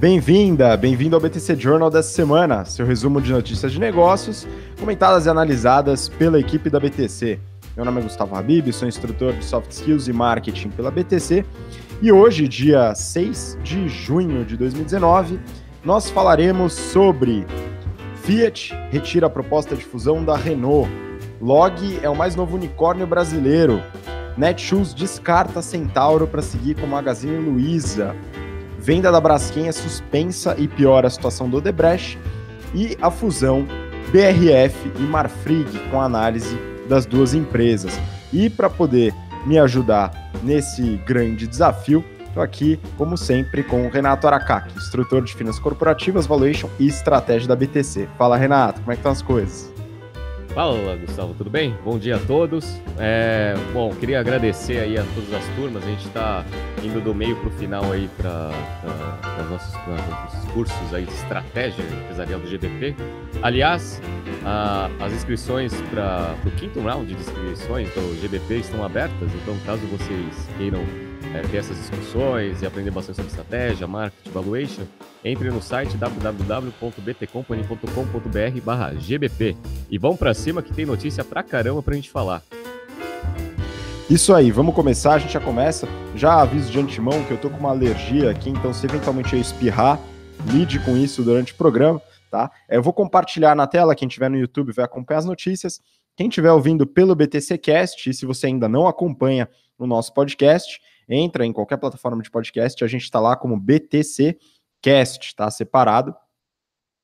Bem-vinda, bem-vindo ao BTC Journal dessa semana, seu resumo de notícias de negócios, comentadas e analisadas pela equipe da BTC. Meu nome é Gustavo Habib, sou instrutor de Soft Skills e Marketing pela BTC e hoje, dia 6 de junho de 2019, nós falaremos sobre Fiat retira a proposta de fusão da Renault, Log é o mais novo unicórnio brasileiro, Netshoes descarta Centauro para seguir com Magazine Luiza, venda da Braskem é suspensa e piora a situação do Odebrecht e a fusão BRF e Marfrig com análise das duas empresas. E para poder me ajudar nesse grande desafio, estou aqui, como sempre, com o Renato Aracaki, instrutor de Finanças Corporativas, Valuation e Estratégia da BTC. Fala, Renato, como é que estão as coisas? Fala, Gustavo, tudo bem? Bom dia a todos. É, bom, queria agradecer aí a todas as turmas. A gente está indo do meio para o final aí para os nossos, nossos cursos aí de estratégia empresarial do GBP. Aliás, a, as inscrições para o quinto round de inscrições do GBP estão abertas, então caso vocês queiram é, ter essas discussões e aprender bastante sobre estratégia, marketing, valuation, entre no site www.btcompany.com.br barra GBP. E vamos para cima que tem notícia pra caramba pra gente falar. Isso aí, vamos começar, a gente já começa. Já aviso de antemão que eu tô com uma alergia aqui, então se eventualmente eu espirrar, lide com isso durante o programa, tá? É, eu vou compartilhar na tela, quem tiver no YouTube vai acompanhar as notícias. Quem estiver ouvindo pelo BTC Cast, e se você ainda não acompanha o nosso podcast, entra em qualquer plataforma de podcast, a gente está lá como BTC Cast, tá? Separado.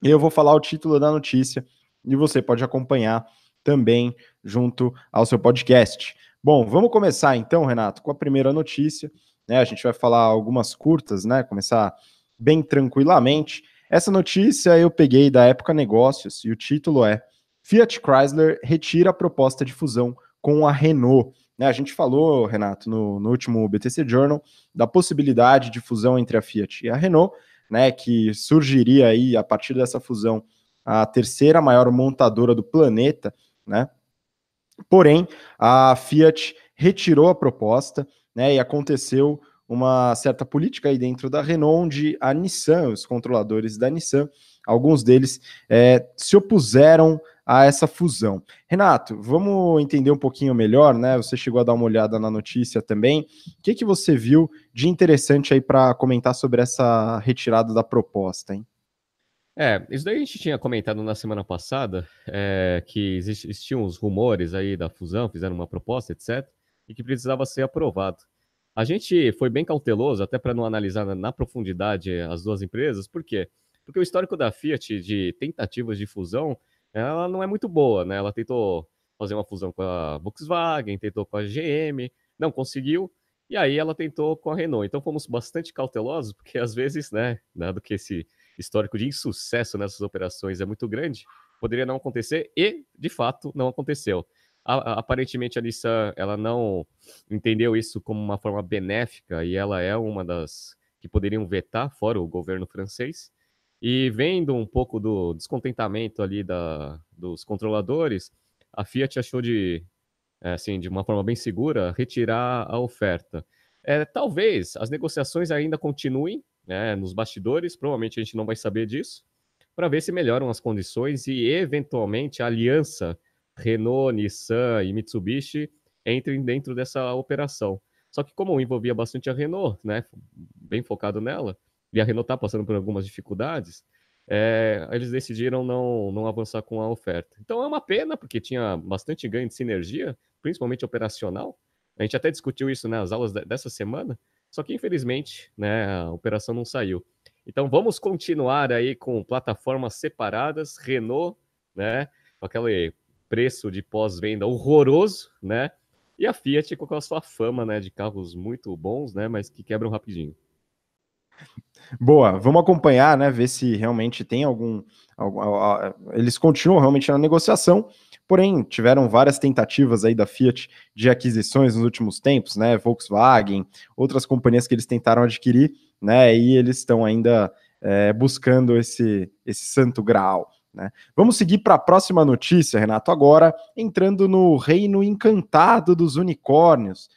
E eu vou falar o título da notícia e você pode acompanhar também junto ao seu podcast. Bom, vamos começar então, Renato, com a primeira notícia. Né? A gente vai falar algumas curtas, né? Começar bem tranquilamente. Essa notícia eu peguei da Época Negócios e o título é Fiat Chrysler retira a proposta de fusão com a Renault. Né, a gente falou, Renato, no, no, último BTC Journal, da possibilidade de fusão entre a Fiat e a Renault, né, que surgiria aí a partir dessa fusão a terceira maior montadora do planeta, né? Porém, a Fiat retirou a proposta, né, e aconteceu uma certa política aí dentro da Renault, onde a Nissan, os controladores da Nissan, alguns deles é, se opuseram a essa fusão. Renato, vamos entender um pouquinho melhor, né? Você chegou a dar uma olhada na notícia também. O que, que você viu de interessante aí para comentar sobre essa retirada da proposta, hein? É, isso daí a gente tinha comentado na semana passada, é, que existiam os rumores aí da fusão, fizeram uma proposta, etc., e que precisava ser aprovado. A gente foi bem cauteloso, até para não analisar na, profundidade as duas empresas, por quê? Porque o histórico da Fiat de tentativas de fusão ela não é muito boa, né? Ela tentou fazer uma fusão com a Volkswagen, tentou com a GM, não conseguiu, e aí ela tentou com a Renault. Então fomos bastante cautelosos, porque às vezes, né, dado que esse histórico de insucesso nessas operações é muito grande, poderia não acontecer e, de fato, não aconteceu. A, aparentemente a Nissan ela não entendeu isso como uma forma benéfica e ela é uma das que poderiam vetar fora o governo francês. E vendo um pouco do descontentamento ali da, dos controladores, a Fiat achou de, é, assim, de uma forma bem segura, retirar a oferta. É, talvez as negociações ainda continuem né, nos bastidores, provavelmente a gente não vai saber disso, para ver se melhoram as condições e, eventualmente, a aliança Renault, Nissan e Mitsubishi entrem dentro dessa operação. Só que como envolvia bastante a Renault, né, bem focado nela, e a Renault está passando por algumas dificuldades, é, eles decidiram não, não avançar com a oferta. Então é uma pena, porque tinha bastante ganho de sinergia, principalmente operacional. A gente até discutiu isso nas aulas dessa semana, só que infelizmente né, a operação não saiu. Então vamos continuar aí com plataformas separadas, Renault, né, com aquele preço de pós-venda horroroso, né, e a Fiat com a sua fama, né, de carros muito bons, né, mas que quebram rapidinho. Boa, vamos acompanhar, né? Ver se realmente tem algum. algum eles continuam realmente na negociação, porém tiveram várias tentativas aí da Fiat de aquisições nos últimos tempos, né? Volkswagen, outras companhias que eles tentaram adquirir, né? E eles estão ainda é, buscando esse, esse santo grau. Né? Vamos seguir para a próxima notícia, Renato, agora entrando no reino encantado dos unicórnios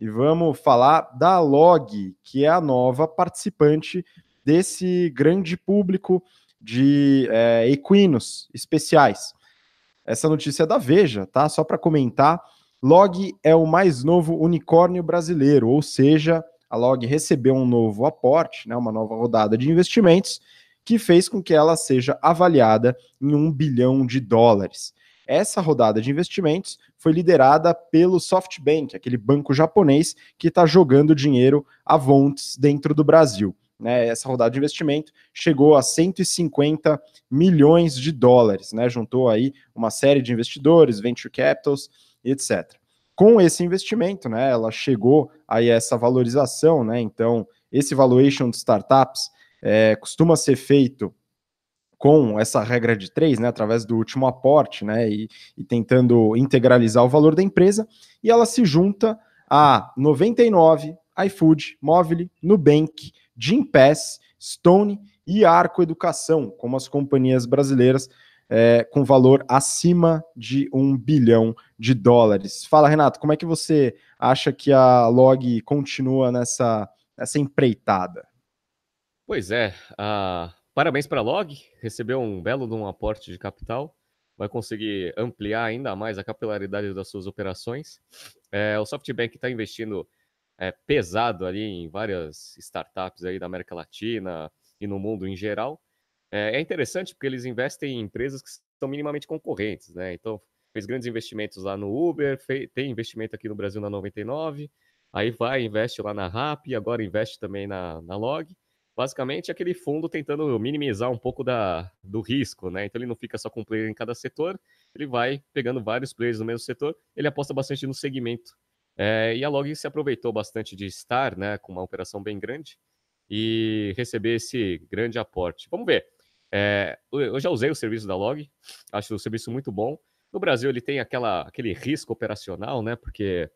e vamos falar da Log, que é a nova participante desse grande público de é, equinos especiais. Essa notícia é da Veja, tá? Só para comentar, Log é o mais novo unicórnio brasileiro, ou seja, a Log recebeu um novo aporte, né, uma nova rodada de investimentos, que fez com que ela seja avaliada em um bilhão de dólares. Essa rodada de investimentos foi liderada pelo SoftBank, aquele banco japonês que está jogando dinheiro a Vontes dentro do Brasil. Né, essa rodada de investimento chegou a 150 milhões de dólares, né, juntou aí uma série de investidores, venture capitals, etc. Com esse investimento, né, ela chegou aí a essa valorização, né, então esse valuation de startups é, costuma ser feito com essa regra de três, né, através do último aporte, né, e, e, tentando integralizar o valor da empresa, e ela se junta a 99, iFood, Mobile, Nubank, Gimpass, Stone e Arco Educação, como as companhias brasileiras é, com valor acima de um bilhão de dólares. Fala, Renato, como é que você acha que a Log continua nessa, nessa empreitada? Pois é, uh, parabéns para a Log, recebeu um belo de um aporte de capital, vai conseguir ampliar ainda mais a capilaridade das suas operações. É, o SoftBank está investindo é, pesado ali em várias startups aí da América Latina e no mundo em geral. É, é interessante porque eles investem em empresas que são minimamente concorrentes, né? Então, fez grandes investimentos lá no Uber, fez, tem investimento aqui no Brasil na 99, aí vai, investe lá na RAP, agora investe também na, na Log. Basicamente, aquele fundo tentando minimizar um pouco da, do risco, né? Então, ele não fica só com um player em cada setor, ele vai pegando vários players no mesmo setor, ele aposta bastante no segmento. É, e a Log se aproveitou bastante de estar, né, com uma operação bem grande e receber esse grande aporte. Vamos ver. É, eu já usei o serviço da Log, acho o serviço muito bom. No Brasil ele tem aquela, aquele risco operacional, né? Porque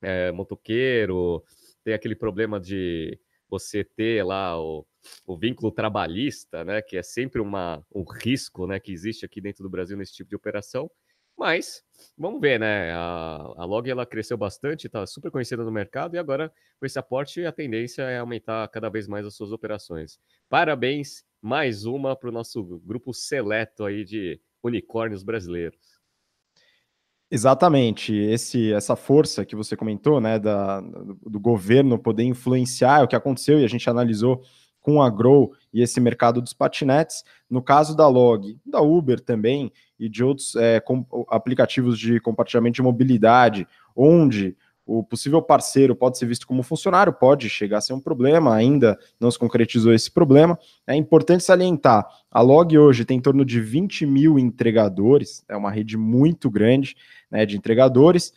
é motoqueiro, tem aquele problema de você ter lá o, o vínculo trabalhista, né? Que é sempre uma, um risco, né? Que existe aqui dentro do Brasil nesse tipo de operação. Mas vamos ver, né? A, a Log ela cresceu bastante, está super conhecida no mercado e agora com esse aporte a tendência é aumentar cada vez mais as suas operações. Parabéns, mais uma para o nosso grupo seleto aí de unicórnios brasileiros. Exatamente, esse, essa força que você comentou, né, da, do governo poder influenciar é o que aconteceu e a gente analisou com a Grow e esse mercado dos patinetes. No caso da Log, da Uber também e de outros é, com, aplicativos de compartilhamento de mobilidade, onde o possível parceiro pode ser visto como funcionário, pode chegar a ser um problema, ainda não se concretizou esse problema. É importante salientar: a Log hoje tem em torno de 20 mil entregadores, é uma rede muito grande né, de entregadores.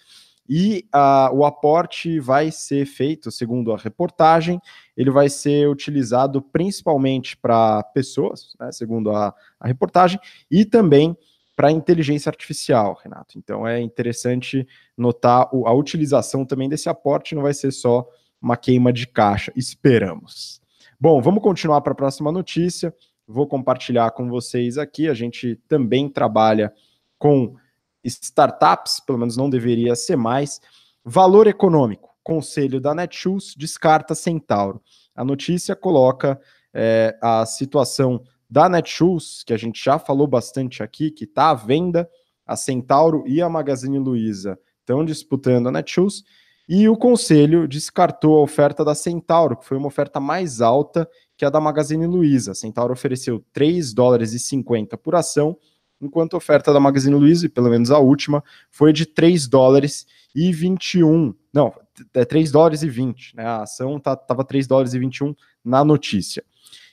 E uh, o aporte vai ser feito, segundo a reportagem, ele vai ser utilizado principalmente para pessoas, né, segundo a, a reportagem, e também para inteligência artificial, Renato. Então é interessante notar a utilização também desse aporte, não vai ser só uma queima de caixa, esperamos. Bom, vamos continuar para a próxima notícia. Vou compartilhar com vocês aqui. A gente também trabalha com startups, pelo menos não deveria ser mais. Valor econômico. Conselho da Netshoes descarta Centauro. A notícia coloca é, a situação da Netshoes, que a gente já falou bastante aqui, que está à venda. A Centauro e a Magazine Luiza estão disputando a Netshoes. E o conselho descartou a oferta da Centauro, que foi uma oferta mais alta que a da Magazine Luiza. A Centauro ofereceu 3 dólares e 50 por ação enquanto a oferta da Magazine Luiza, pelo menos a última, foi de 3 dólares e 21. Não, é 3 dólares e 20, né? A ação estava tá, 3 dólares e 21 na notícia.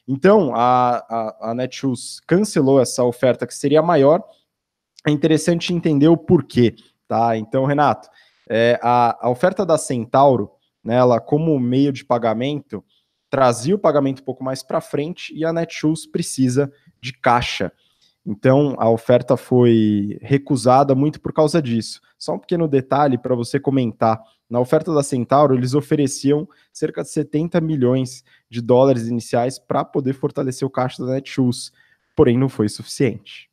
Então, a, a, a Netshoes cancelou essa oferta que seria maior. É interessante entender o porquê, tá? Então, Renato, é, a, a oferta da Centauro, né, ela como meio de pagamento, trazia o pagamento um pouco mais para frente e a Netshoes precisa de caixa. Então, a oferta foi recusada muito por causa disso. Só um pequeno detalhe para você comentar. Na oferta da Centauro, eles ofereciam cerca de 70 milhões de dólares iniciais para poder fortalecer o caixa da Netshoes, porém não foi suficiente.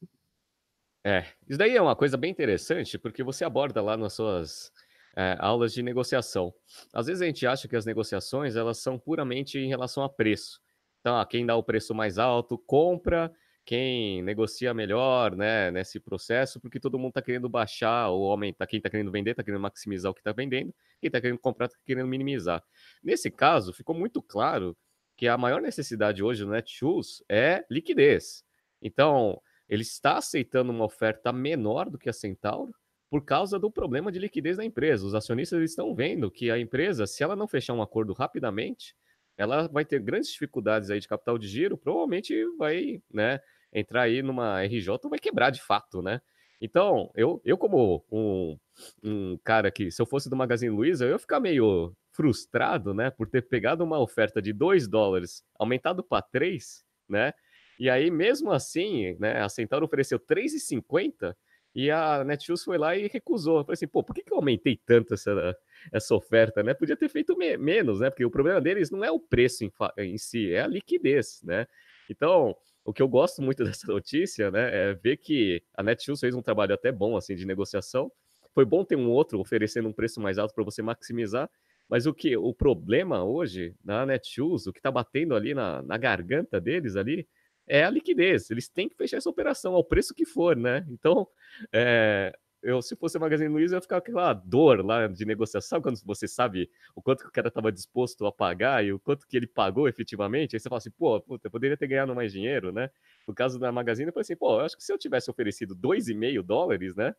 É, isso daí é uma coisa bem interessante, porque você aborda lá nas suas é, aulas de negociação. Às vezes a gente acha que as negociações elas são puramente em relação a preço. Então, ah, quem dá o preço mais alto compra, quem negocia melhor, né, nesse processo, porque todo mundo está querendo baixar ou aumentar, quem está querendo vender está querendo maximizar o que está vendendo, quem está querendo comprar está querendo minimizar. Nesse caso, ficou muito claro que a maior necessidade hoje do Netshoes é liquidez. Então, ele está aceitando uma oferta menor do que a Centauro por causa do problema de liquidez da empresa. Os acionistas estão vendo que a empresa, se ela não fechar um acordo rapidamente, ela vai ter grandes dificuldades aí de capital de giro, provavelmente vai, né, entrar aí numa RJ vai quebrar de fato, né? Então, eu, eu como um, um cara que, se eu fosse do Magazine Luiza, eu ia ficar meio frustrado, né, por ter pegado uma oferta de 2 dólares, aumentado para 3, né? E aí, mesmo assim, né, a Centauro ofereceu 3,50 e a Netshoes foi lá e recusou. Eu falei assim, pô, por que, que eu aumentei tanto essa, essa oferta, né? Podia ter feito me menos, né? Porque o problema deles não é o preço em, em si, é a liquidez, né? Então, o que eu gosto muito dessa notícia, né, é ver que a Netshoes fez um trabalho até bom, assim, de negociação. Foi bom ter um outro oferecendo um preço mais alto para você maximizar, mas o que o problema hoje na Netshoes, o que está batendo ali na, na garganta deles ali, é a liquidez. Eles têm que fechar essa operação ao preço que for, né? Então, é, eu, se fosse a Magazine Luiza, eu ia ficar com aquela dor lá de negociação, quando você sabe o quanto que o cara estava disposto a pagar e o quanto que ele pagou efetivamente. Aí você fala assim, pô, puta, eu poderia ter ganhado mais dinheiro, né? No caso da Magazine, eu falei assim, pô, eu acho que se eu tivesse oferecido 2,5 dólares, né?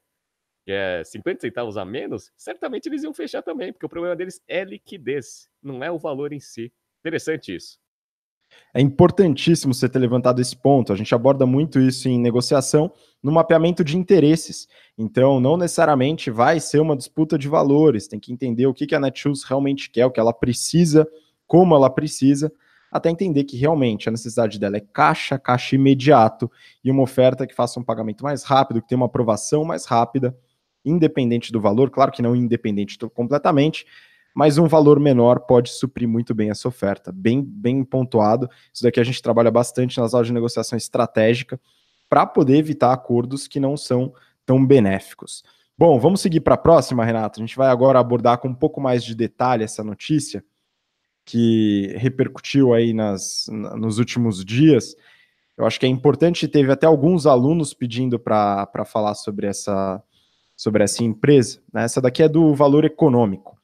Que é 50 centavos a menos, certamente eles iam fechar também, porque o problema deles é liquidez, não é o valor em si. Interessante isso. É importantíssimo você ter levantado esse ponto. A gente aborda muito isso em negociação, no mapeamento de interesses. Então, não necessariamente vai ser uma disputa de valores. Tem que entender o que a Netshoes realmente quer, o que ela precisa, como ela precisa, até entender que realmente a necessidade dela é caixa, caixa imediato e uma oferta que faça um pagamento mais rápido, que tenha uma aprovação mais rápida, independente do valor. Claro que não independente completamente, mas um valor menor pode suprir muito bem essa oferta. Bem, bem pontuado. Isso daqui a gente trabalha bastante nas aulas de negociação estratégica para poder evitar acordos que não são tão benéficos. Bom, vamos seguir para a próxima, Renato. A gente vai agora abordar com um pouco mais de detalhe essa notícia que repercutiu aí nas, nos últimos dias. Eu acho que é importante, teve até alguns alunos pedindo para falar sobre essa, sobre essa empresa. Né? Essa daqui é do valor econômico.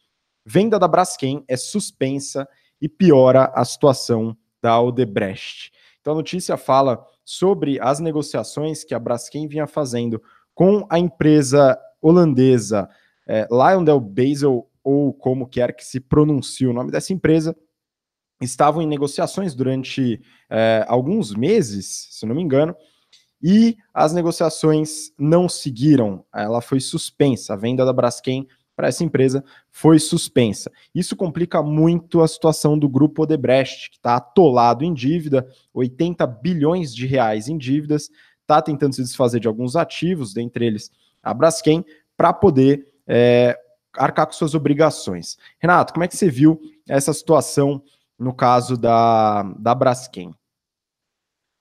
Venda da Braskem é suspensa e piora a situação da Odebrecht. Então a notícia fala sobre as negociações que a Braskem vinha fazendo com a empresa holandesa é, Lyondell Basel, ou como quer que se pronuncie o nome dessa empresa, estavam em negociações durante é, alguns meses, se não me engano, e as negociações não seguiram, ela foi suspensa, a venda da Braskem para essa empresa foi suspensa. Isso complica muito a situação do grupo Odebrecht, que está atolado em dívida, 80 bilhões de reais em dívidas, está tentando se desfazer de alguns ativos, dentre eles a Braskem, para poder é, arcar com suas obrigações. Renato, como é que você viu essa situação no caso da, da Braskem?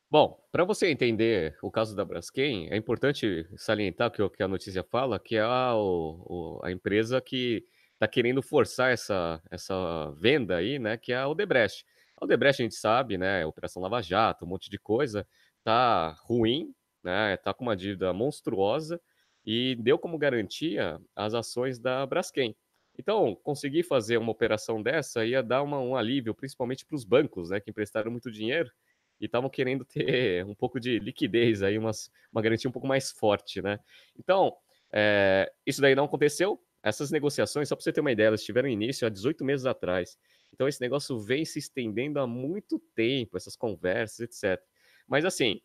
Bom, para você entender o caso da Braskem, é importante salientar que o que a notícia fala, que é a, o, a empresa que está querendo forçar essa, essa venda aí, né, que é a Odebrecht. A Odebrecht a gente sabe, né, Operação Lava Jato, um monte de coisa, tá ruim, né, tá com uma dívida monstruosa e deu como garantia as ações da Braskem. Então, conseguir fazer uma operação dessa ia dar uma, um alívio, principalmente para os bancos, né, que emprestaram muito dinheiro e estavam querendo ter um pouco de liquidez aí, umas, uma garantia um pouco mais forte, né? Então, é, isso daí não aconteceu. Essas negociações, só para você ter uma ideia, elas tiveram início há 18 meses atrás. Então, esse negócio vem se estendendo há muito tempo, essas conversas, etc. Mas, assim,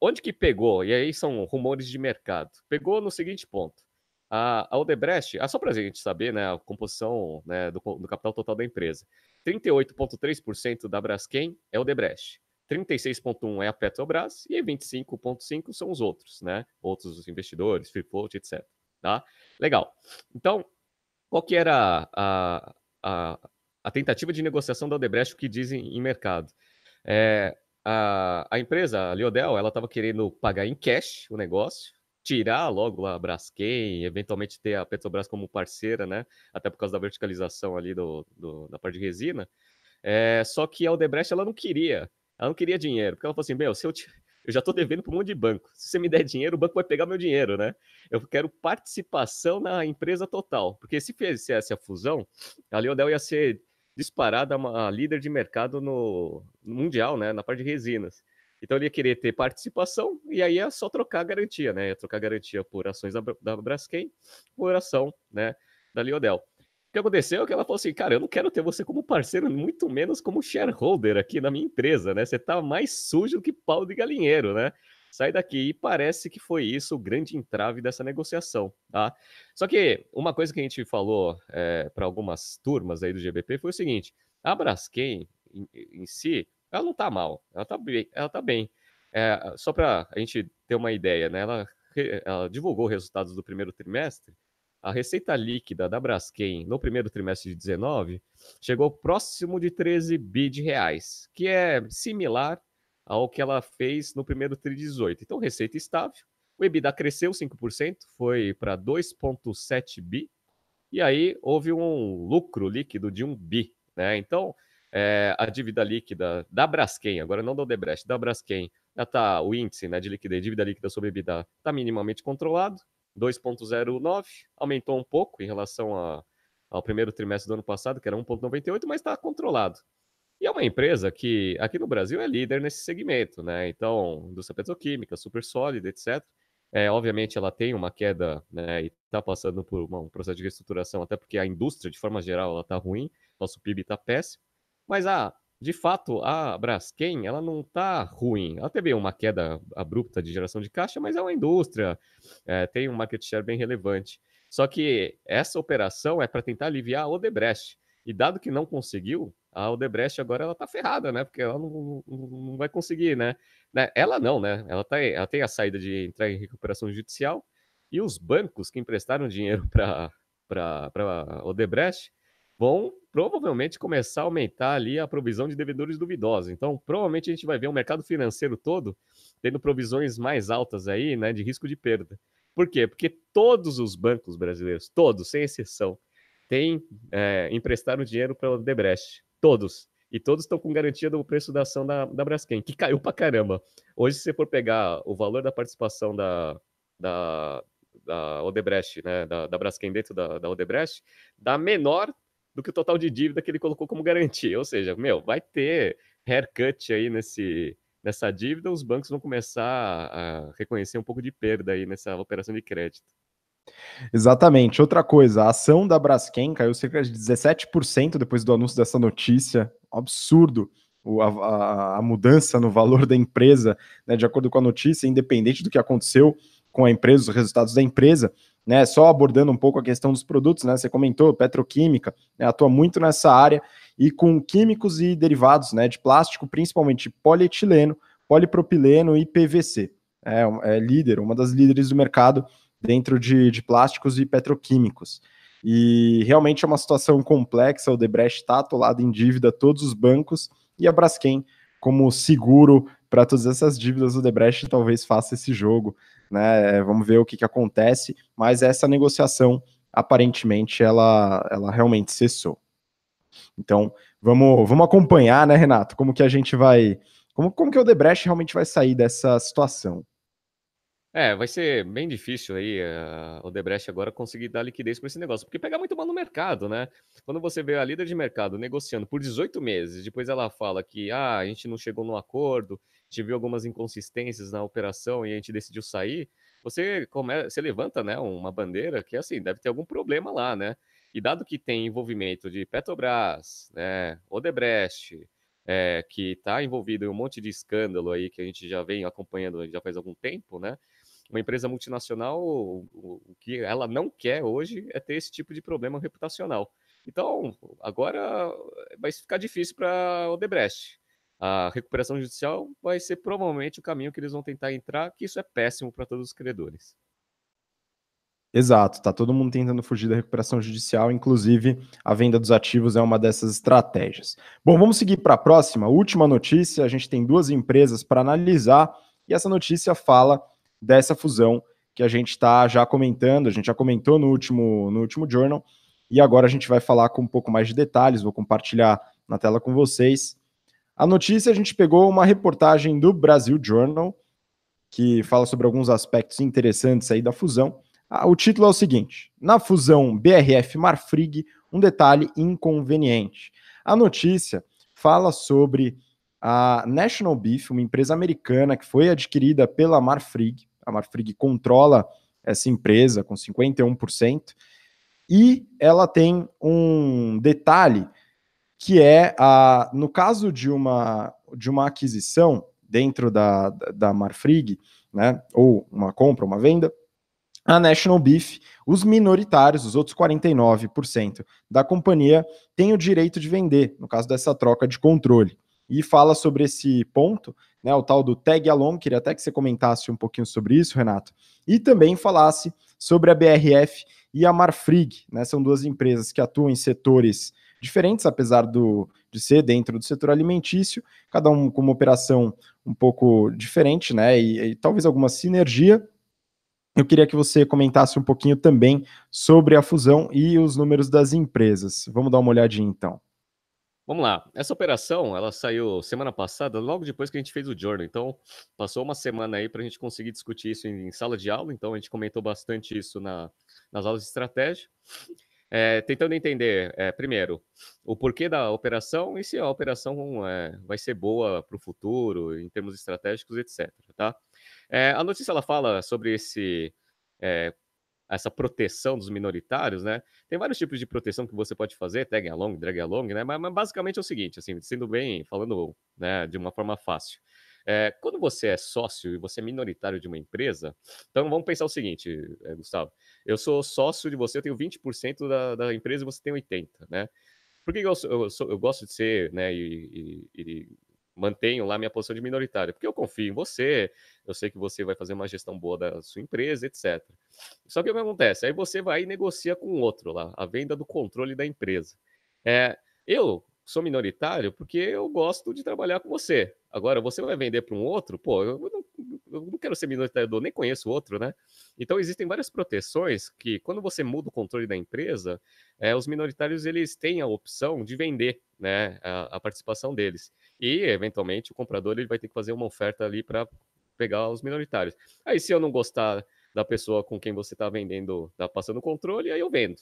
onde que pegou? E aí são rumores de mercado. Pegou no seguinte ponto. A, a Odebrecht, ah, só para a gente saber né, a composição né, do, do capital total da empresa. 38,3% da Braskem é Odebrecht. 36,1 é a Petrobras e 25,5 são os outros, né? Outros investidores, free float, etc. Tá? Legal. Então, qual que era a, a, a tentativa de negociação da Odebrecht, o que dizem em mercado? É, a, a empresa, a Liodel, ela estava querendo pagar em cash o negócio, tirar logo a Braskem, eventualmente ter a Petrobras como parceira, né? Até por causa da verticalização ali do, do da parte de resina. É, só que a Odebrecht ela não queria Ela não queria dinheiro, porque ela falou assim: meu, se eu, te... eu já estou devendo para um monte de banco. Se você me der dinheiro, o banco vai pegar meu dinheiro, né? Eu quero participação na empresa total. Porque se fizesse a fusão, a Leodel ia ser disparada a líder de mercado no, no mundial, né? Na parte de resinas. Então ele ia querer ter participação e aí é só trocar a garantia, né? Ia trocar a garantia por ações da, da Braskem por ação, né? Da Liodel. O que aconteceu é que ela falou assim, cara, eu não quero ter você como parceiro, muito menos como shareholder aqui na minha empresa, né? Você tá mais sujo que pau de galinheiro, né? Sai daqui. E parece que foi isso o grande entrave dessa negociação, tá? Só que uma coisa que a gente falou é, para algumas turmas aí do GBP foi o seguinte: a Braskem em, em si, ela não está mal, ela está bem. Ela tá bem. É, só para a gente ter uma ideia, né? Ela, ela divulgou resultados do primeiro trimestre. A receita líquida da Braskem no primeiro trimestre de 19 chegou próximo de 13 bi de reais, que é similar ao que ela fez no primeiro tri de 18. Então, receita estável. O EBITDA cresceu 5%, foi para 2,7 bi. E aí houve um lucro líquido de 1 bi. Né? Então, é, a dívida líquida da Braskem, agora não da Odebrecht, da Braskem, já tá, o índice né, de liquidez, dívida líquida sobre EBITDA, está minimamente controlado, 2,09, aumentou um pouco em relação a, ao primeiro trimestre do ano passado, que era 1,98, mas está controlado. E é uma empresa que aqui no Brasil é líder nesse segmento, né? Então, indústria petroquímica, super sólida, etc. É, obviamente, ela tem uma queda né, e está passando por um processo de reestruturação, até porque a indústria, de forma geral, está ruim, nosso PIB está péssimo. Mas, ah, de fato, a Braskem, ela não está ruim. Ela teve uma queda abrupta de geração de caixa, mas é uma indústria, é, tem um market share bem relevante. Só que essa operação é para tentar aliviar a Odebrecht. E dado que não conseguiu, a Odebrecht agora ela está ferrada, né? Porque ela não, não, não vai conseguir, né? né? Ela não, né? Ela, tá, ela tem a saída de entrar em recuperação judicial e os bancos que emprestaram dinheiro para Odebrecht vão provavelmente começar a aumentar ali a provisão de devedores duvidosos. Então, provavelmente a gente vai ver o mercado financeiro todo tendo provisões mais altas aí, né, de risco de perda. Por quê? Porque todos os bancos brasileiros, todos, sem exceção, têm é, emprestaram dinheiro para o Debrecht. Todos. E todos estão com garantia do preço da ação da, da Braskem, que caiu para caramba. Hoje, se você for pegar o valor da participação da, da, da Odebrecht, né, da, da Braskem dentro da, da Odebrecht, dá menor do que o total de dívida que ele colocou como garantia. Ou seja, meu, vai ter haircut aí nesse, nessa dívida, os bancos vão começar a reconhecer um pouco de perda aí nessa operação de crédito. Exatamente. Outra coisa, a ação da Braskem caiu cerca de 17% depois do anúncio dessa notícia. Absurdo o, a, a, mudança no valor da empresa, né, de acordo com a notícia, independente do que aconteceu com a empresa, os resultados da empresa né? Só abordando um pouco a questão dos produtos, né? Você comentou petroquímica, né, atua muito nessa área e com químicos e derivados, né? De plástico, principalmente polietileno, polipropileno e PVC. É, é líder, uma das líderes do mercado dentro de, de plásticos e petroquímicos. E realmente é uma situação complexa. O Debrecht está atolado em dívida, todos os bancos, e a Braskem, como seguro para todas essas dívidas, o Debrecht talvez faça esse jogo né? Vamos ver o que, que acontece, mas essa negociação aparentemente ela, ela realmente cessou. Então, vamos, vamos acompanhar, né, Renato? Como que a gente vai. Como, como que o Debrecht realmente vai sair dessa situação? É, vai ser bem difícil aí uh, o Debrecht agora conseguir dar liquidez para esse negócio, porque pega muito mal no mercado, né? Quando você vê a líder de mercado negociando por 18 meses, depois ela fala que ah, a gente não chegou no acordo, gente viu algumas inconsistências na operação e a gente decidiu sair, você, come... você levanta né, uma bandeira que assim, deve ter algum problema lá, né? E dado que tem envolvimento de Petrobras, né, Odebrecht, é, que está envolvido em um monte de escândalo aí que a gente já vem acompanhando já faz algum tempo, né? uma empresa multinacional, o, que ela não quer hoje é ter esse tipo de problema reputacional. Então, agora vai ficar difícil para Odebrecht. A recuperação judicial vai ser provavelmente o caminho que eles vão tentar entrar, que isso é péssimo para todos os credores. Exato, tá todo mundo tentando fugir da recuperação judicial, inclusive a venda dos ativos é uma dessas estratégias. Bom, vamos seguir para a próxima, última notícia. A gente tem duas empresas para analisar e essa notícia fala dessa fusão que a gente está já comentando, a gente já comentou no último, no último journal, e agora a gente vai falar com um pouco mais de detalhes, vou compartilhar na tela com vocês. A notícia a gente pegou uma reportagem do Brasil Journal, que fala sobre alguns aspectos interessantes aí da fusão. Ah, o título é o seguinte: Na fusão BRF-Marfrig, um detalhe inconveniente. A notícia fala sobre a National Beef, uma empresa americana que foi adquirida pela Marfrig. A Marfrig controla essa empresa com 51%. E ela tem um detalhe que é, a, no caso de uma, de uma aquisição dentro da, da Marfrig, né, ou uma compra, uma venda, a National Beef, os minoritários, os outros 49% da companhia, têm o direito de vender, no caso dessa troca de controle. E fala sobre esse ponto, né, o tal do tag along, queria até que você comentasse um pouquinho sobre isso, Renato, e também falasse sobre a BRF e a Marfrig, né, são duas empresas que atuam em setores diferentes, apesar do, de ser dentro do setor alimentício, cada um com uma operação um pouco diferente, né, e, e talvez alguma sinergia, eu queria que você comentasse um pouquinho também sobre a fusão e os números das empresas. Vamos dar uma olhadinha então. Vamos lá. Essa operação, ela saiu semana passada, logo depois que a gente fez o journal. Então, passou uma semana aí para a gente conseguir discutir isso em, em, sala de aula. Então, a gente comentou bastante isso na, nas aulas de estratégia. É, tentando entender, é, primeiro, o porquê da operação e se a operação é, vai ser boa para o futuro, em termos estratégicos, etc. Tá? É, a notícia ela fala sobre esse é, essa proteção dos minoritários, né? Tem vários tipos de proteção que você pode fazer, tag along, drag along, né? Mas, mas basicamente é o seguinte, assim, sendo bem, falando né, de uma forma fácil. É, quando você é sócio e você é minoritário de uma empresa, então vamos pensar o seguinte, é, Gustavo. Eu sou sócio de você, eu tenho 20% da, da empresa e você tem 80%, né? Por que eu, eu, eu, eu gosto de ser, né, e, e, e mantenho lá minha posição de minoritário, porque eu confio em você, eu sei que você vai fazer uma gestão boa da sua empresa, etc. Só que o que acontece? Aí você vai e negocia com o outro lá, a venda do controle da empresa. É, eu sou minoritário porque eu gosto de trabalhar com você. Agora, você vai vender para um outro, pô, eu não, eu não quero ser minoritário, nem conheço outro, né? Então, existem várias proteções que, quando você muda o controle da empresa, é, os minoritários eles têm a opção de vender né, a, a participação deles. E, eventualmente, o comprador ele vai ter que fazer uma oferta ali para pegar os minoritários. Aí, se eu não gostar da pessoa com quem você está vendendo, está passando o controle, aí eu vendo.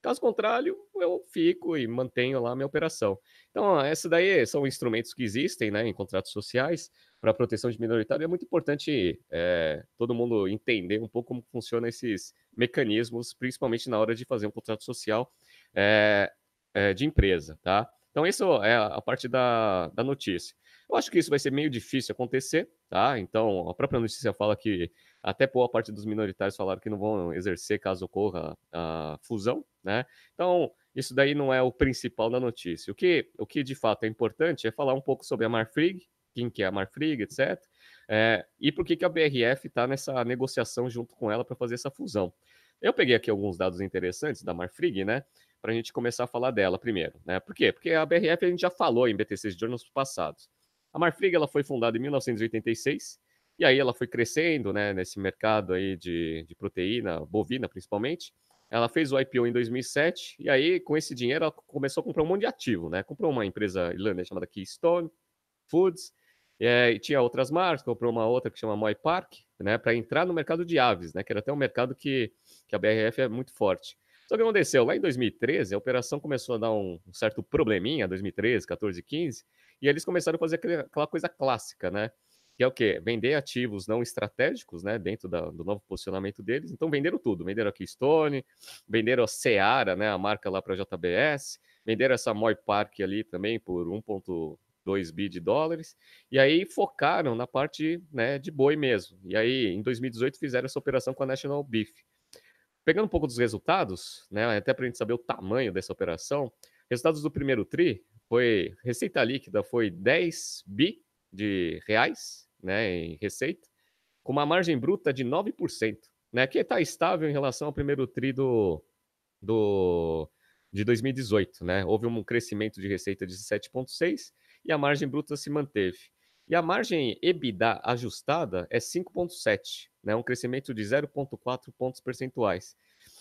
Caso contrário, eu fico e mantenho lá a minha operação. Então, esses daí são instrumentos que existem né, em contratos sociais para proteção de minoritário. É muito importante é, todo mundo entender um pouco como funcionam esses mecanismos, principalmente na hora de fazer um contrato social é, é, de empresa, tá? Então, isso é a parte da, da notícia. Eu acho que isso vai ser meio difícil acontecer, tá? Então, a própria notícia fala que até boa parte dos minoritários falaram que não vão exercer caso ocorra a fusão, né? Então, isso daí não é o principal da notícia. O que, o que de fato é importante é falar um pouco sobre a Marfrig, quem que é a Marfrig, etc. É, e por que, que a BRF está nessa negociação junto com ela para fazer essa fusão. Eu peguei aqui alguns dados interessantes da Marfrig, né? Para a gente começar a falar dela primeiro, né? Por quê? Porque a BRF a gente já falou em BTCs de nos passados. A Marfrig ela foi fundada em 1986 e aí ela foi crescendo, né? Nesse mercado aí de, de proteína bovina, principalmente. Ela fez o IPO em 2007 e aí com esse dinheiro ela começou a comprar um monte de ativo, né? Comprou uma empresa irlandesa chamada Keystone Foods, é, e tinha outras marcas, comprou uma outra que chama Moy Park, né, para entrar no mercado de aves, né, que era até um mercado que, que a BRF é muito forte. Só que aconteceu, lá em 2013, a operação começou a dar um, certo probleminha, 2013, 14, 15, e eles começaram a fazer aquela coisa clássica, né, que é o quê? Vender ativos não estratégicos, né, dentro da, do novo posicionamento deles. Então, venderam tudo. Venderam a Keystone, venderam a Seara, né, a marca lá para a JBS, venderam essa Moy Park ali também por 1. 2 bi de dólares, e aí focaram na parte né, de boi mesmo. E aí, em 2018, fizeram essa operação com a National Beef. Pegando um pouco dos resultados, né, até para a gente saber o tamanho dessa operação, resultados do primeiro TRI foi receita líquida foi 10 bi de reais né, em receita, com uma margem bruta de 9%, né, que está estável em relação ao primeiro TRI do, do, de 2018. Né? Houve um crescimento de receita de 7,6% e a margem bruta se manteve. E a margem EBITDA ajustada é 5,7, né? um crescimento de 0,4 pontos percentuais.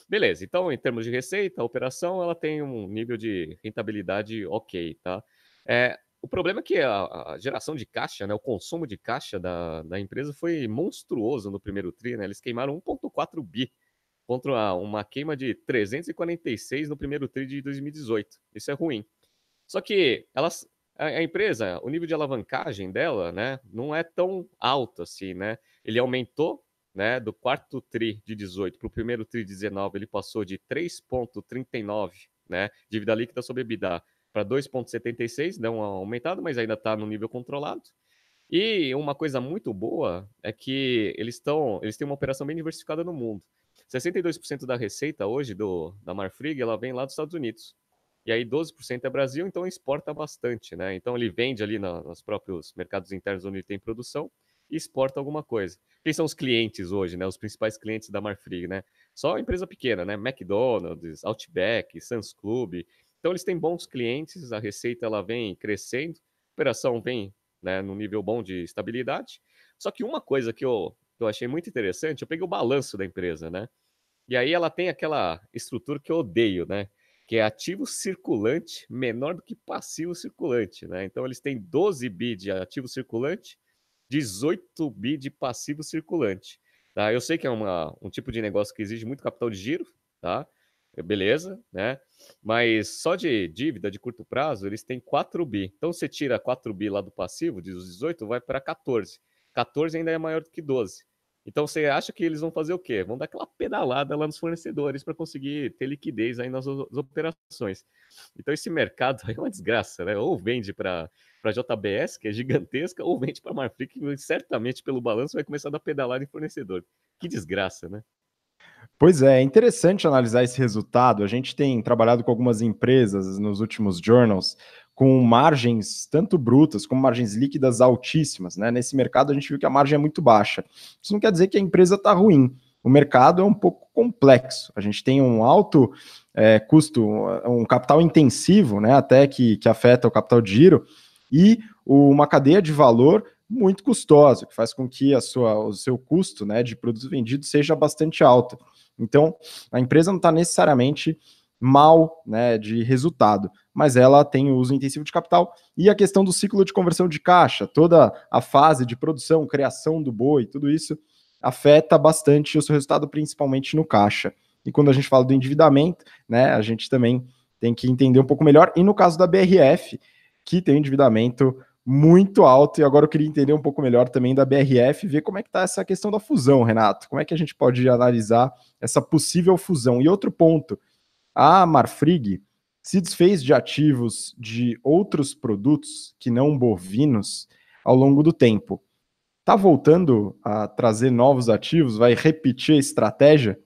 Beleza, então em termos de receita, a operação ela tem um nível de rentabilidade ok, tá? É, O problema é que a, a, geração de caixa, né, o consumo de caixa da, da empresa foi monstruoso no primeiro tri, né? Eles queimaram 1,4 bi contra uma queima de 346 no primeiro tri de 2018. Isso é ruim. Só que elas, a, a empresa, o nível de alavancagem dela, né, não é tão alto assim, né? Ele aumentou, né, do quarto tri de 18 para o primeiro tri de 19, ele passou de 3,39, né, dívida líquida sobre EBITDA para 2,76, deu uma aumentada, mas ainda está no nível controlado. E uma coisa muito boa é que eles estão, eles têm uma operação bem diversificada no mundo. 62% da receita hoje do, da Marfrig, ela vem lá dos Estados Unidos. E aí 12% é Brasil, então exporta bastante, né? Então ele vende ali na, nos próprios mercados internos onde tem produção e exporta alguma coisa. Quem são os clientes hoje, né? Os principais clientes da Marfrig, né? Só empresa pequena, né? McDonald's, Outback, Sam's Club. Então eles têm bons clientes, a receita ela vem crescendo, a operação vem né, no nível bom de estabilidade. Só que uma coisa que eu, que eu achei muito interessante, eu peguei o balanço da empresa, né? E aí ela tem aquela estrutura que eu odeio, né? Que é ativo circulante menor do que passivo circulante, né? Então eles têm 12 bi de ativo circulante, 18 bi de passivo circulante. Tá? Eu sei que é uma, um tipo de negócio que exige muito capital de giro, tá? Beleza, né? Mas só de dívida de curto prazo, eles têm 4 bi. Então você tira 4 bi lá do passivo, de 18, vai para 14. 14 ainda é maior do que 12. Então você acha que eles vão fazer o quê? Vão dar aquela pedalada lá nos fornecedores para conseguir ter liquidez aí nas operações. Então esse mercado é uma desgraça, né? Ou vende para a JBS, que é gigantesca, ou vende para a Marfrig, que certamente pelo balanço vai começar a dar pedalada em fornecedor. Que desgraça, né? Pois é, é interessante analisar esse resultado. A gente tem trabalhado com algumas empresas nos últimos journals com margens tanto brutas como margens líquidas altíssimas. Né? Nesse mercado a gente viu que a margem é muito baixa. Isso não quer dizer que a empresa está ruim. O mercado é um pouco complexo. A gente tem um alto é, custo, um capital intensivo, né, até que, que afeta o capital de giro, e uma cadeia de valor muito custosa, que faz com que a sua, o seu custo né, de produtos vendidos seja bastante alto. Então, a empresa não está necessariamente mal né, de resultado, mas ela tem o uso intensivo de capital e a questão do ciclo de conversão de caixa, toda a fase de produção, criação do boi, tudo isso afeta bastante o seu resultado, principalmente no caixa. E quando a gente fala do endividamento, né, a gente também tem que entender um pouco melhor. E no caso da BRF, que tem um endividamento muito alto. E agora eu queria entender um pouco melhor também da BRF, ver como é que está essa questão da fusão, Renato. Como é que a gente pode analisar essa possível fusão? E outro ponto, a Marfrig se desfez de ativos de outros produtos que não bovinos ao longo do tempo. Está voltando a trazer novos ativos? Vai repetir a estratégia?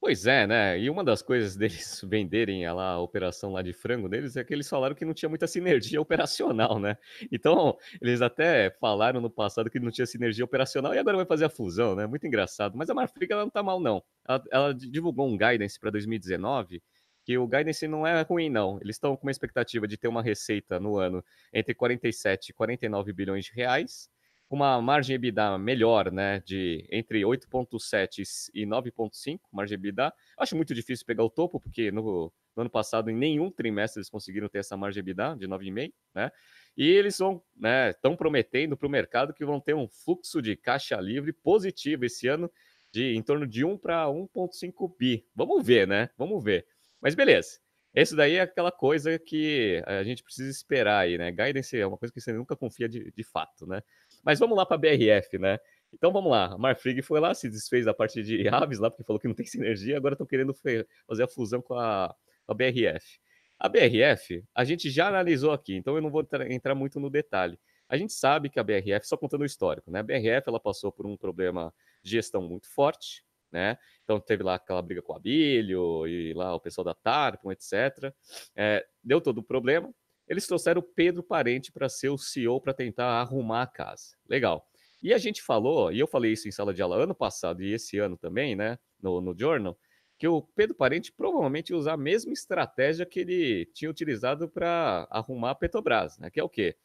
Pois é, né? E uma das coisas deles venderem a, lá, a operação lá de frango deles é que eles falaram que não tinha muita sinergia operacional, né? Então, eles até falaram no passado que não tinha sinergia operacional e agora vai fazer a fusão, né? Muito engraçado. Mas a Marfrig ela não tá mal, não. Ela, ela divulgou um guidance para 2019 que o guidance não é ruim, não. Eles estão com uma expectativa de ter uma receita no ano entre 47 e 49 bilhões de reais uma margem EBITDA melhor, né, de entre 8.7 e 9.5, margem EBITDA. Acho muito difícil pegar o topo, porque no, no, ano passado em nenhum trimestre eles conseguiram ter essa margem EBITDA de 9,5, né? E eles vão, né, estão prometendo para o mercado que vão ter um fluxo de caixa livre positivo esse ano de em torno de 1 para 1.5 bi. Vamos ver, né? Vamos ver. Mas beleza. Esse daí é aquela coisa que a gente precisa esperar aí, né? Guidance é uma coisa que você nunca confia de, de fato, né? Mas vamos lá para a BRF, né? Então vamos lá, a Marfrig foi lá, se desfez da parte de aves lá, porque falou que não tem sinergia, agora estão querendo fazer a fusão com a, a, BRF. A BRF, a gente já analisou aqui, então eu não vou entrar muito no detalhe. A gente sabe que a BRF, só contando o histórico, né? A BRF ela passou por um problema de gestão muito forte, né? Então teve lá aquela briga com a Bilho e lá o pessoal da Tarpon, etc. É, deu todo o problema eles trouxeram o Pedro Parente para ser o CEO para tentar arrumar a casa. Legal. E a gente falou, e eu falei isso em sala de aula ano passado e esse ano também, né, no, no Journal, que o Pedro Parente provavelmente ia usar a mesma estratégia que ele tinha utilizado para arrumar a Petrobras, né, que é o quê?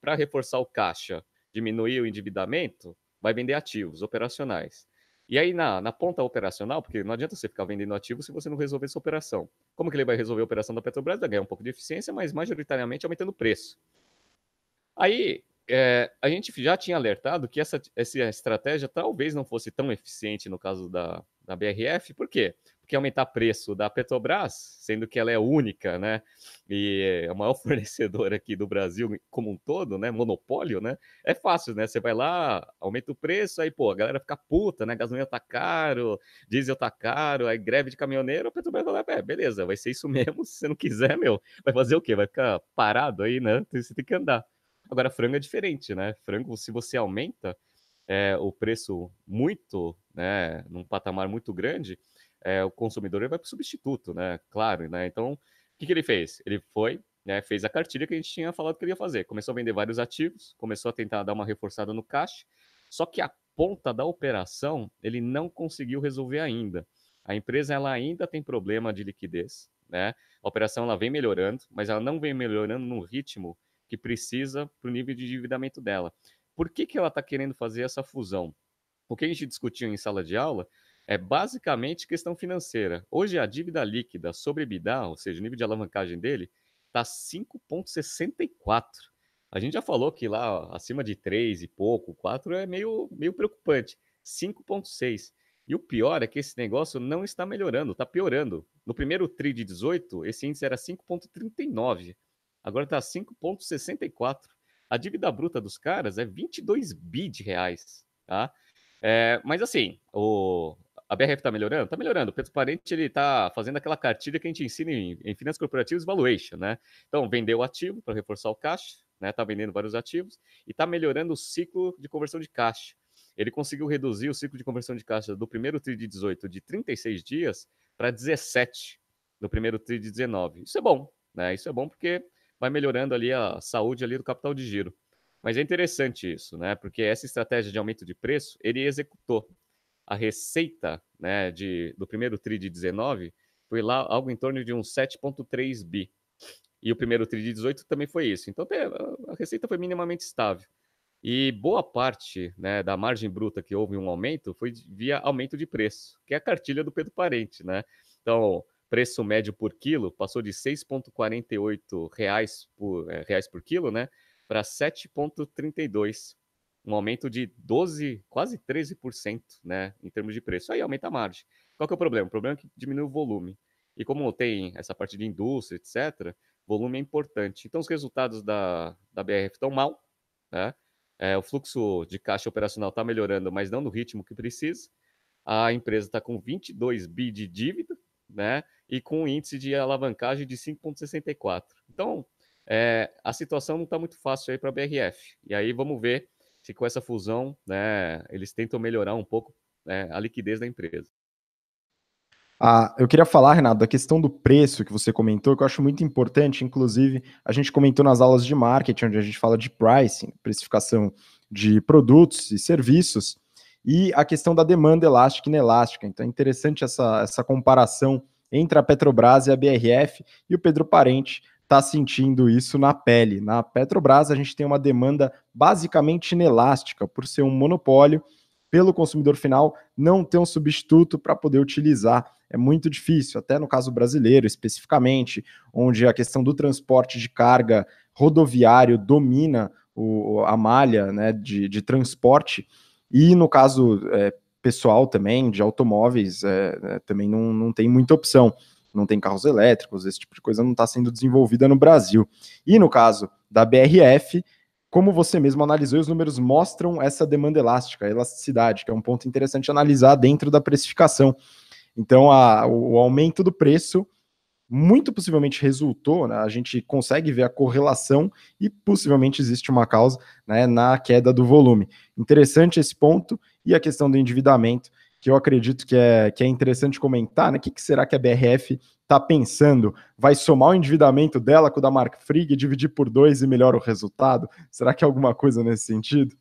Para reforçar o caixa, diminuir o endividamento, vai vender ativos operacionais. E aí, na, na ponta operacional, porque não adianta você ficar vendendo ativo se você não resolver essa operação. Como que ele vai resolver a operação da Petrobras? Vai ganhar um pouco de eficiência, mas majoritariamente aumentando o preço. Aí, é, a gente já tinha alertado que essa, essa estratégia talvez não fosse tão eficiente no caso da, da BRF, por quê? Porque aumentar preço da Petrobras, sendo que ela é única, né, e é a maior fornecedora aqui do Brasil como um todo, né, monopólio, né, é fácil, né, você vai lá, aumenta o preço, aí, pô, a galera fica puta, né, gasolina tá caro, diesel tá caro, aí greve de caminhoneiro, a Petrobras vai lá, é, beleza, vai ser isso mesmo, se você não quiser, meu, vai fazer o quê? Vai ficar parado aí, né, você tem que andar. Agora, frango é diferente, né? Frango, se você aumenta é, o preço muito, né, num patamar muito grande, é, o consumidor ele vai para o substituto, né? Claro, né? Então, o que, que ele fez? Ele foi, né, fez a cartilha que a gente tinha falado que ele ia fazer. Começou a vender vários ativos, começou a tentar dar uma reforçada no caixa, só que a ponta da operação ele não conseguiu resolver ainda. A empresa ela ainda tem problema de liquidez, né? A operação ela vem melhorando, mas ela não vem melhorando no ritmo que precisa para o nível de endividamento dela. Por que, que ela está querendo fazer essa fusão? O que a gente discutiu em sala de aula é basicamente questão financeira. Hoje a dívida líquida sobre EBITDA, ou seja, o nível de alavancagem dele, está 5,64. A gente já falou que lá acima de 3 e pouco, 4 é meio, meio preocupante. 5,6. E o pior é que esse negócio não está melhorando, está piorando. No primeiro TRI de 18, esse índice era 5,39 agora está 5,64. A dívida bruta dos caras é 22 bi de reais, tá? É, mas assim, o, a BRF está melhorando? Está melhorando. O Pedro Parente ele está fazendo aquela cartilha que a gente ensina em, em finanças corporativas valuation, né? Então, vendeu o ativo para reforçar o caixa, né? Está vendendo vários ativos e está melhorando o ciclo de conversão de caixa. Ele conseguiu reduzir o ciclo de conversão de caixa do primeiro TRI de 18 de 36 dias para 17 no primeiro TRI de 19. Isso é bom, né? Isso é bom porque vai melhorando ali a saúde ali do capital de giro. Mas é interessante isso, né? Porque essa estratégia de aumento de preço, ele executou. A receita né, de, do primeiro TRI de 19 foi lá algo em torno de uns 7,3 bi. E o primeiro TRI de 18 também foi isso. Então a receita foi minimamente estável. E boa parte né, da margem bruta que houve um aumento foi via aumento de preço, que é a cartilha do Pedro Parente, né? Então, preço médio por quilo passou de 6,48 reais por, é, reais por quilo, né, para 7,32, um aumento de 12, quase 13%, né, em termos de preço. Aí aumenta a margem. Qual que é o problema? O problema é que diminui o volume. E como tem essa parte de indústria, etc., volume é importante. Então, os resultados da, da BRF estão mal, né? É, o fluxo de caixa operacional está melhorando, mas não no ritmo que precisa. A empresa está com 22 bi de dívida, né? E com um índice de alavancagem de 5,64. Então, é, a situação não está muito fácil aí para a BRF. E aí vamos ver se com essa fusão, né, eles tentam melhorar um pouco né, a liquidez da empresa. Ah, eu queria falar, Renato, da questão do preço que você comentou, que eu acho muito importante. Inclusive, a gente comentou nas aulas de marketing, onde a gente fala de pricing, precificação de produtos e serviços e a questão da demanda elástica e inelástica. Então é interessante essa, essa comparação entre a Petrobras e a BRF, e o Pedro Parente está sentindo isso na pele. Na Petrobras, a gente tem uma demanda basicamente inelástica, por ser um monopólio, pelo consumidor final não ter um substituto para poder utilizar. É muito difícil, até no caso brasileiro especificamente, onde a questão do transporte de carga rodoviário domina o, a malha né, de, de transporte e no caso é, pessoal também, de automóveis, é, é, também não, não tem muita opção. Não tem carros elétricos, esse tipo de coisa não está sendo desenvolvida no Brasil. E no caso da BRF, como você mesmo analisou, os números mostram essa demanda elástica, elasticidade, que é um ponto interessante analisar dentro da precificação. Então, a, o aumento do preço muito possivelmente resultou, né, a gente consegue ver a correlação e possivelmente existe uma causa né, na queda do volume. Interessante esse ponto e a questão do endividamento, que eu acredito que é, que é interessante comentar, né? O que, que será que a BRF está pensando? Vai somar o endividamento dela com o da Mark Frigg, dividir por dois e melhora o resultado? Será que é alguma coisa nesse sentido?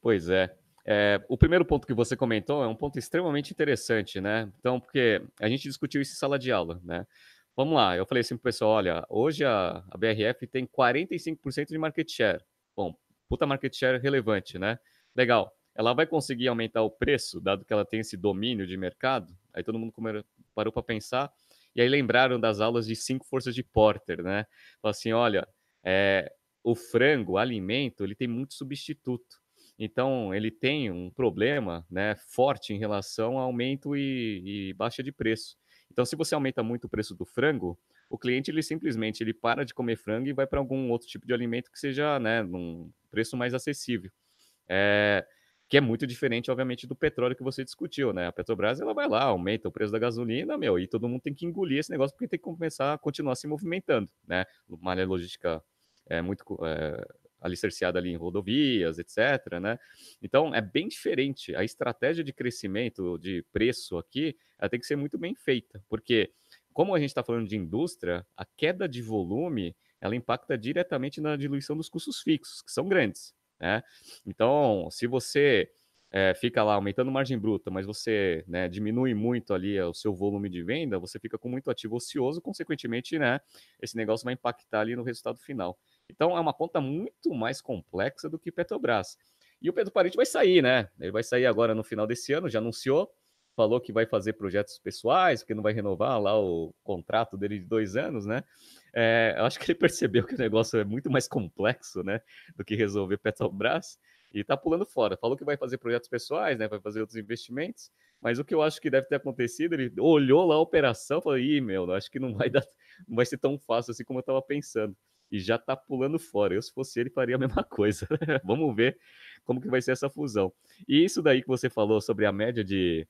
Pois é. É, o primeiro ponto que você comentou é um ponto extremamente interessante, né? Então, porque a gente discutiu isso em sala de aula, né? Vamos lá, eu falei assim pro pessoal, olha, hoje a, a BRF tem 45% de market share. Bom, puta market share relevante, né? Legal. ela vai conseguir aumentar o preço, dado que ela tem esse domínio de mercado? Aí todo mundo parou para pensar, e aí lembraram das aulas de cinco forças de Porter, né? Falaram assim, olha, é, o frango, o alimento, ele tem muito substituto. Então, ele tem um problema né, forte em relação ao aumento e, e baixa de preço. Então, se você aumenta muito o preço do frango, o cliente ele simplesmente ele para de comer frango e vai para algum outro tipo de alimento que seja né, num preço mais acessível. É, que é muito diferente, obviamente, do petróleo que você discutiu, né? A Petrobras ela vai lá, aumenta o preço da gasolina, meu, e todo mundo tem que engolir esse negócio porque tem que começar a continuar se movimentando, né? Uma área logística é muito é, alicerciada ali em rodovias, etc, né? Então é bem diferente. A estratégia de crescimento de preço aqui, ela tem que ser muito bem feita, porque como a gente está falando de indústria, a queda de volume ela impacta diretamente na diluição dos custos fixos, que são grandes. Né? Então, se você é, fica lá aumentando margem bruta, mas você né, diminui muito ali o seu volume de venda, você fica com muito ativo ocioso, consequentemente, né, esse negócio vai impactar ali no resultado final. Então, é uma conta muito mais complexa do que Petrobras. E o Pedro Parente vai sair, né? Ele vai sair agora no final desse ano, já anunciou, falou que vai fazer projetos pessoais, porque não vai renovar lá o contrato dele de dois anos, né? É, eu acho que ele percebeu que o negócio é muito mais complexo, né, do que resolver Petrobras e tá pulando fora. Falou que vai fazer projetos pessoais, né, vai fazer outros investimentos, mas o que eu acho que deve ter acontecido, ele olhou lá a operação, falou: "Ih, meu, acho que não vai dar, não vai ser tão fácil assim como eu estava pensando". E já tá pulando fora. Eu se fosse ele faria a mesma coisa. Vamos ver como que vai ser essa fusão. E isso daí que você falou sobre a média de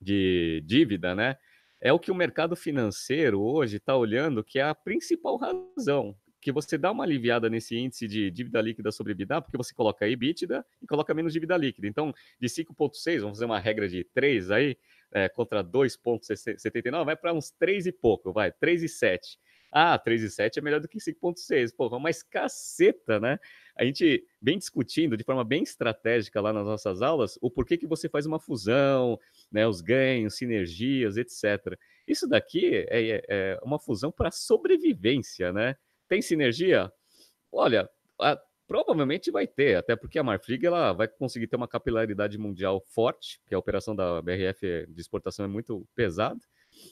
de dívida, né? é o que o mercado financeiro hoje está olhando que é a principal razão que você dá uma aliviada nesse índice de dívida líquida sobre EBITDA, porque você coloca EBITDA e coloca menos dívida líquida. Então, de 5,6, vamos fazer uma regra de 3 aí, é, contra 2,79, vai para uns 3 e pouco, vai, 3,7. Ah, 3,7 é melhor do que 5,6. Pô, mas caceta, né? A gente vem discutindo de forma bem estratégica lá nas nossas aulas o porquê que você faz uma fusão, né, os ganhos, sinergias, etc. Isso daqui é, é, é uma fusão para sobrevivência, né? Tem sinergia? Olha, a, provavelmente vai ter, até porque a Marfrig ela vai conseguir ter uma capilaridade mundial forte, que a operação da BRF de exportação é muito pesada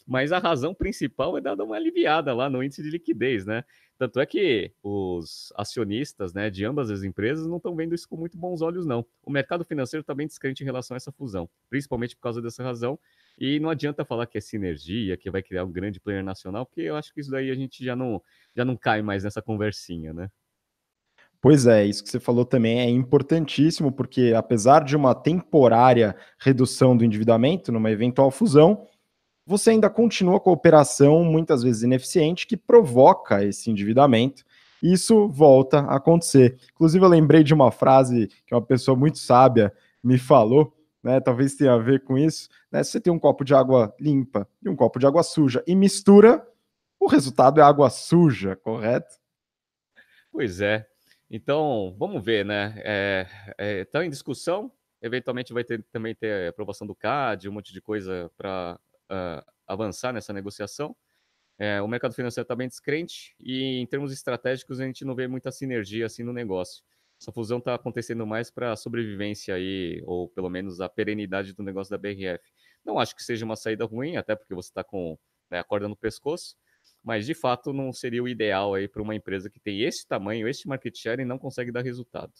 mas a razão principal é dar uma aliviada lá no índice de liquidez, né? Tanto é que os acionistas né, de ambas as empresas não estão vendo isso com muito bons olhos, não. O mercado financeiro está bem descrente em relação a essa fusão, principalmente por causa dessa razão. E não adianta falar que é sinergia, que vai criar um grande player nacional, porque eu acho que isso daí a gente já não, já não cai mais nessa conversinha, né? Pois é, isso que você falou também é importantíssimo, porque apesar de uma temporária redução do endividamento numa eventual fusão, você ainda continua com a operação muitas vezes ineficiente que provoca esse endividamento. E isso volta a acontecer. Inclusive, eu lembrei de uma frase que uma pessoa muito sábia me falou, né? Talvez tenha a ver com isso. Né? Se você tem um copo de água limpa e um copo de água suja e mistura, o resultado é água suja, correto? Pois é. Então, vamos ver, né? É, é, tá em discussão. Eventualmente vai ter, também ter aprovação do CAD, um monte de coisa para uh, avançar nessa negociação. É, o mercado financeiro está bem descrente e, em termos estratégicos, a gente não vê muita sinergia assim no negócio. Essa fusão está acontecendo mais para a sobrevivência aí, ou pelo menos a perenidade do negócio da BRF. Não acho que seja uma saída ruim, até porque você está com né, a corda no pescoço, mas de fato não seria o ideal aí para uma empresa que tem esse tamanho, esse market share e não consegue dar resultado.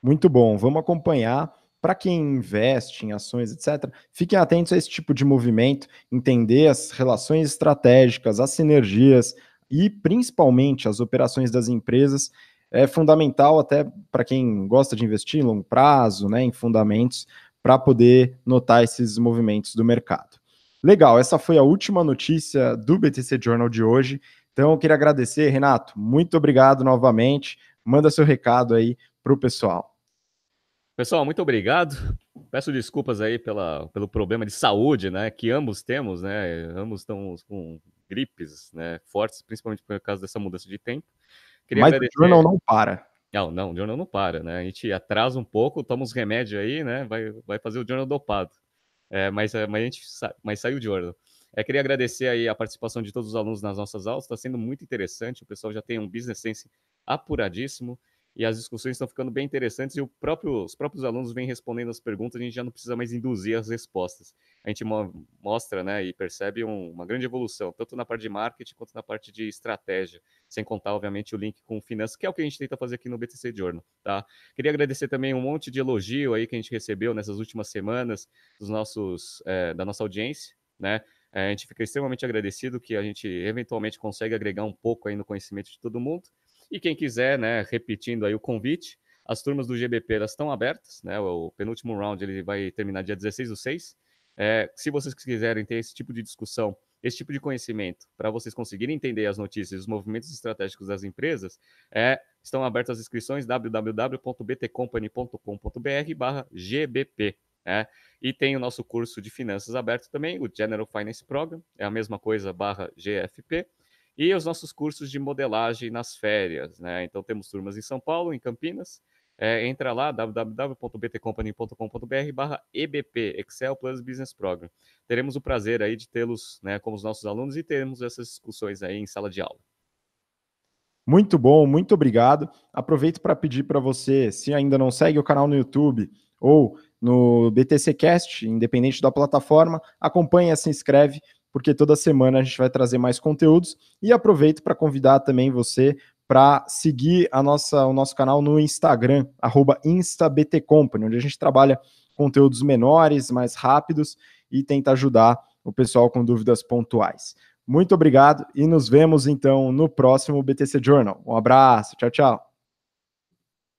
Muito bom, vamos acompanhar para quem investe em ações, etc., fiquem atentos a esse tipo de movimento, entender as relações estratégicas, as sinergias e principalmente as operações das empresas. É fundamental até para quem gosta de investir em longo prazo, né, em fundamentos, para poder notar esses movimentos do mercado. Legal, essa foi a última notícia do BTC Journal de hoje. Então, eu queria agradecer, Renato. Muito obrigado novamente. Manda seu recado aí para o pessoal. Pessoal, muito obrigado. Peço desculpas aí pela, pelo problema de saúde, né, que ambos temos, né, ambos estamos com gripes, né, fortes, principalmente por causa dessa mudança de tempo. Queria Mas agradecer... o jornal não para. Não, não, o jornal não para, né, a gente atrasa um pouco, toma uns remédios aí, né, vai, vai fazer o jornal dopado. É, mas, é, mas a gente sa... mas saiu de jornal. É, queria agradecer aí a participação de todos os alunos nas nossas aulas, está sendo muito interessante, o pessoal já tem um business sense apuradíssimo, e as discussões estão ficando bem interessantes e próprio, os próprios alunos vêm respondendo as perguntas, a gente já não precisa mais induzir as respostas. A gente mo mostra né, e percebe um, uma grande evolução, tanto na parte de marketing quanto na parte de estratégia, sem contar, obviamente, o link com finanças, que é o que a gente tenta fazer aqui no BTC Journal. Tá? Queria agradecer também um monte de elogio aí que a gente recebeu nessas últimas semanas dos nossos, é, da nossa audiência, né? É, a gente fica extremamente agradecido que a gente eventualmente consegue agregar um pouco aí no conhecimento de todo mundo. E quem quiser, né, repetindo aí o convite, as turmas do GBP elas estão abertas, né? O penúltimo round ele vai terminar dia 16 do 6. É, se vocês quiserem ter esse tipo de discussão, esse tipo de conhecimento, para vocês conseguirem entender as notícias, os movimentos estratégicos das empresas, é, estão abertas as inscrições www.btcompany.com.br/gbp. Né? E tem o nosso curso de finanças aberto também, o General Finance Program, é a mesma coisa, barra GFP e os nossos cursos de modelagem nas férias. Né? Então, temos turmas em São Paulo, em Campinas. É, entra lá, www.btcompany.com.br barra EBP, Excel Plus Business Program. Teremos o prazer aí de tê-los né, como os nossos alunos e teremos essas discussões aí em sala de aula. Muito bom, muito obrigado. Aproveito para pedir para você, se ainda não segue o canal no YouTube ou no BTCcast, independente da plataforma, acompanhe, se inscreve porque toda semana a gente vai trazer mais conteúdos e aproveito para convidar também você para seguir a nossa, o nosso canal no Instagram, instabtcompany, onde a gente trabalha conteúdos menores, mais rápidos e tenta ajudar o pessoal com dúvidas pontuais. Muito obrigado e nos vemos então no próximo BTC Journal. Um abraço, tchau, tchau.